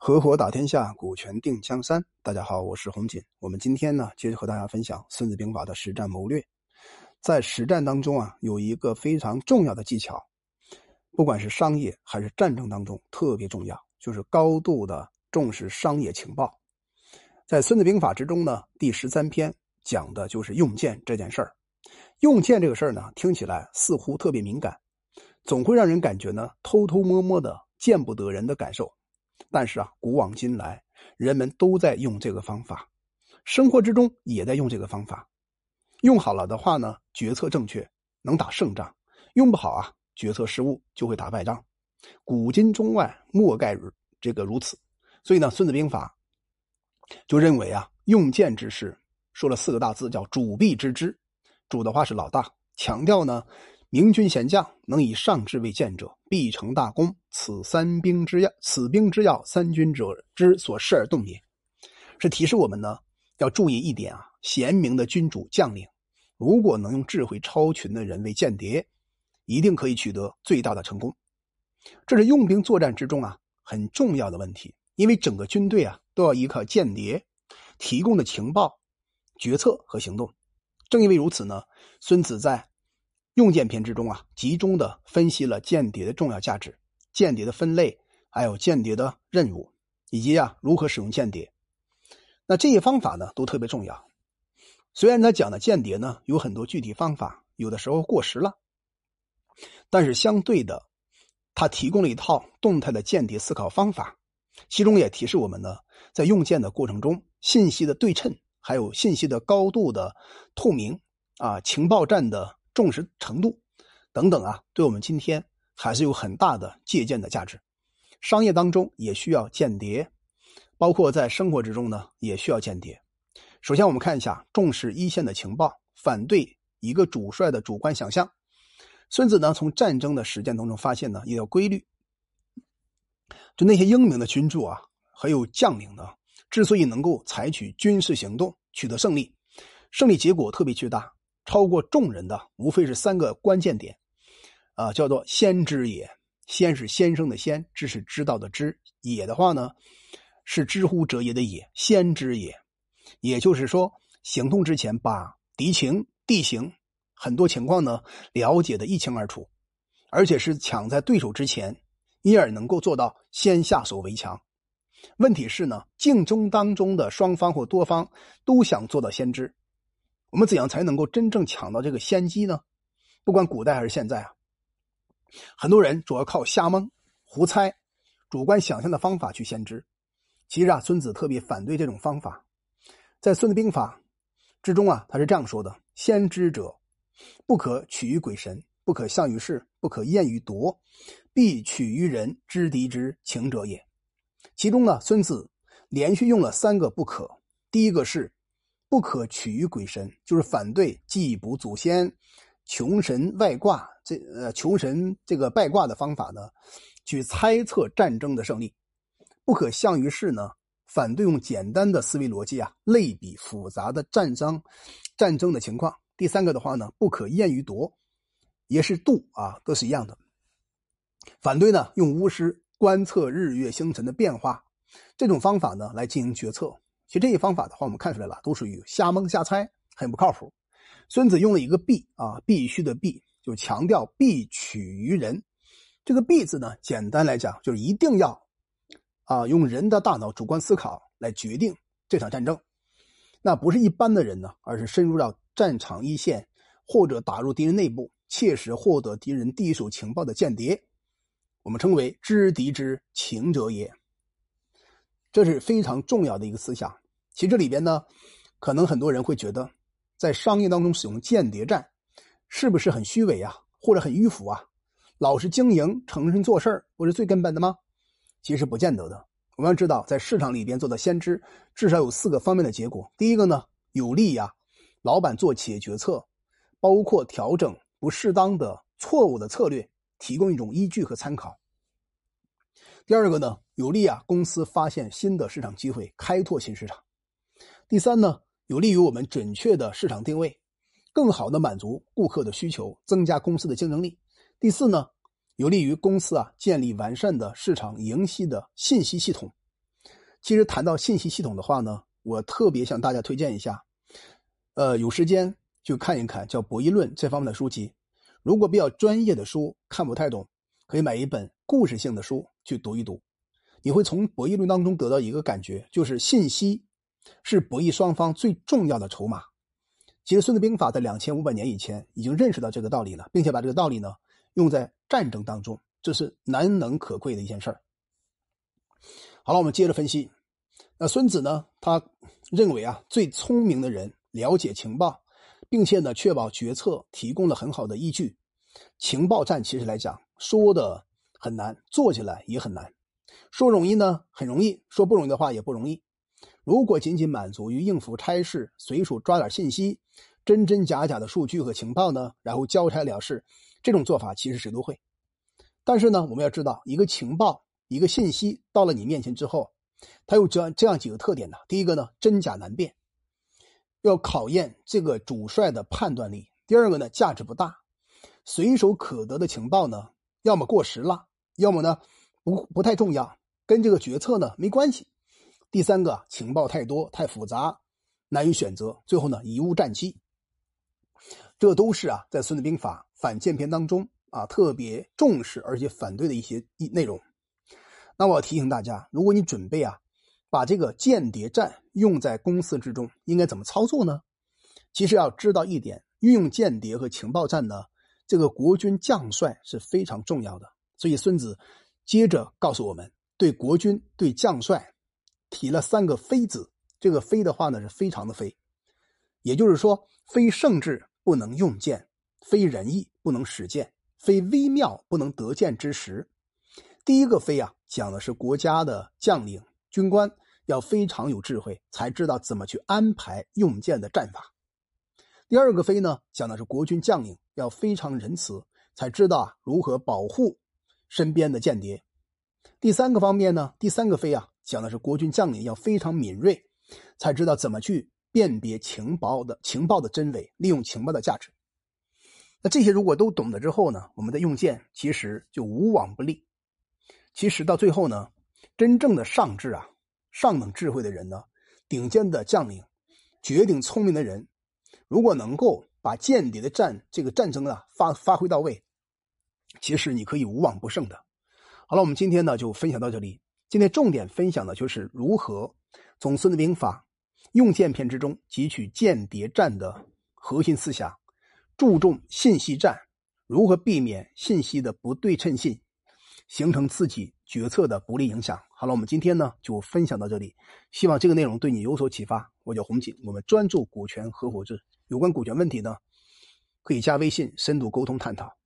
合伙打天下，股权定江山。大家好，我是洪锦。我们今天呢，接着和大家分享《孙子兵法》的实战谋略。在实战当中啊，有一个非常重要的技巧，不管是商业还是战争当中，特别重要，就是高度的重视商业情报。在《孙子兵法》之中呢，第十三篇讲的就是用剑这件事儿。用剑这个事儿呢，听起来似乎特别敏感，总会让人感觉呢，偷偷摸摸的见不得人的感受。但是啊，古往今来，人们都在用这个方法，生活之中也在用这个方法。用好了的话呢，决策正确，能打胜仗；用不好啊，决策失误就会打败仗。古今中外，莫盖这个如此。所以呢，《孙子兵法》就认为啊，用剑之事，说了四个大字，叫“主必知之”。主的话是老大，强调呢。明军贤将能以上智为鉴者，必成大功。此三兵之要，此兵之要，三军者之所视而动也。是提示我们呢，要注意一点啊。贤明的君主将领，如果能用智慧超群的人为间谍，一定可以取得最大的成功。这是用兵作战之中啊很重要的问题，因为整个军队啊都要依靠间谍提供的情报、决策和行动。正因为如此呢，孙子在。用剑篇之中啊，集中的分析了间谍的重要价值、间谍的分类，还有间谍的任务，以及啊如何使用间谍。那这些方法呢，都特别重要。虽然他讲的间谍呢有很多具体方法，有的时候过时了，但是相对的，他提供了一套动态的间谍思考方法，其中也提示我们呢，在用剑的过程中，信息的对称，还有信息的高度的透明啊，情报战的。重视程度等等啊，对我们今天还是有很大的借鉴的价值。商业当中也需要间谍，包括在生活之中呢也需要间谍。首先，我们看一下重视一线的情报，反对一个主帅的主观想象。孙子呢从战争的实践当中发现呢一条规律：就那些英明的君主啊，还有将领呢，之所以能够采取军事行动取得胜利，胜利结果特别巨大。超过众人的无非是三个关键点，啊，叫做先知也。先是先生的先，知是知道的知，也的话呢，是知乎者也的也，先知也。也就是说，行动之前把敌情、地形很多情况呢了解的一清二楚，而且是抢在对手之前，因而能够做到先下手为强。问题是呢，竞争当中的双方或多方都想做到先知。我们怎样才能够真正抢到这个先机呢？不管古代还是现在啊，很多人主要靠瞎蒙、胡猜、主观想象的方法去先知。其实啊，孙子特别反对这种方法。在《孙子兵法》之中啊，他是这样说的：“先知者，不可取于鬼神，不可象于事，不可验于夺，必取于人知敌之情者也。”其中呢，孙子连续用了三个“不可”。第一个是。不可取于鬼神，就是反对祭卜祖先、穷神外卦这呃穷神这个拜卦的方法呢，去猜测战争的胜利。不可向于事呢，反对用简单的思维逻辑啊类比复杂的战争战争的情况。第三个的话呢，不可验于夺，也是度啊，都是一样的。反对呢用巫师观测日月星辰的变化这种方法呢来进行决策。其实这些方法的话，我们看出来了，都属于瞎蒙瞎猜，很不靠谱。孙子用了一个“必”啊，必须的“必”，就强调“必取于人”。这个“必”字呢，简单来讲就是一定要啊，用人的大脑主观思考来决定这场战争。那不是一般的人呢，而是深入到战场一线，或者打入敌人内部，切实获得敌人第一手情报的间谍。我们称为知敌之情者也。这是非常重要的一个思想。其实这里边呢，可能很多人会觉得，在商业当中使用间谍战，是不是很虚伪啊，或者很迂腐啊？老实经营、诚实做事，不是最根本的吗？其实不见得的。我们要知道，在市场里边做的先知，至少有四个方面的结果。第一个呢，有利呀，老板做企业决策，包括调整不适当的、错误的策略，提供一种依据和参考。第二个呢，有利啊公司发现新的市场机会，开拓新市场。第三呢，有利于我们准确的市场定位，更好的满足顾客的需求，增加公司的竞争力。第四呢，有利于公司啊建立完善的市场营息的信息系统，其实谈到信息系统的话呢，我特别向大家推荐一下，呃，有时间就看一看叫《博弈论》这方面的书籍。如果比较专业的书看不太懂，可以买一本故事性的书去读一读。你会从博弈论当中得到一个感觉，就是信息是博弈双方最重要的筹码。其实《孙子兵法》在两千五百年以前已经认识到这个道理了，并且把这个道理呢用在战争当中，这是难能可贵的一件事儿。好了，我们接着分析。那孙子呢，他认为啊，最聪明的人了解情报，并且呢，确保决策提供了很好的依据。情报战其实来讲，说的很难，做起来也很难。说容易呢，很容易；说不容易的话，也不容易。如果仅仅满足于应付差事，随手抓点信息，真真假假的数据和情报呢，然后交差了事，这种做法其实谁都会。但是呢，我们要知道，一个情报、一个信息到了你面前之后，它有这样这样几个特点呢。第一个呢，真假难辨，要考验这个主帅的判断力；第二个呢，价值不大，随手可得的情报呢，要么过时了，要么呢不不太重要，跟这个决策呢没关系。第三个情报太多太复杂，难以选择，最后呢贻误战机。这都是啊在《孙子兵法·反间篇》当中啊特别重视而且反对的一些一内容。那我提醒大家，如果你准备啊把这个间谍战用在公司之中，应该怎么操作呢？其实要知道一点，运用间谍和情报战呢，这个国军将帅是非常重要的。所以孙子接着告诉我们，对国军对将帅。提了三个“非”字，这个“非”的话呢是非常的“非”，也就是说，非圣智不能用剑，非仁义不能使剑，非微妙不能得剑之时。第一个“非”啊，讲的是国家的将领、军官要非常有智慧，才知道怎么去安排用剑的战法。第二个“非”呢，讲的是国军将领要非常仁慈，才知道如何保护身边的间谍。第三个方面呢，第三个“非”啊。讲的是国军将领要非常敏锐，才知道怎么去辨别情报的情报的真伪，利用情报的价值。那这些如果都懂得之后呢，我们的用剑其实就无往不利。其实到最后呢，真正的上智啊，上等智慧的人呢，顶尖的将领，绝顶聪明的人，如果能够把间谍的战这个战争啊发发挥到位，其实你可以无往不胜的。好了，我们今天呢就分享到这里。今天重点分享的就是如何从《孙子兵法·用剑篇》之中汲取间谍战的核心思想，注重信息战，如何避免信息的不对称性，形成自己决策的不利影响。好了，我们今天呢就分享到这里，希望这个内容对你有所启发。我叫洪锦，我们专注股权合伙制，有关股权问题呢，可以加微信深度沟通探讨。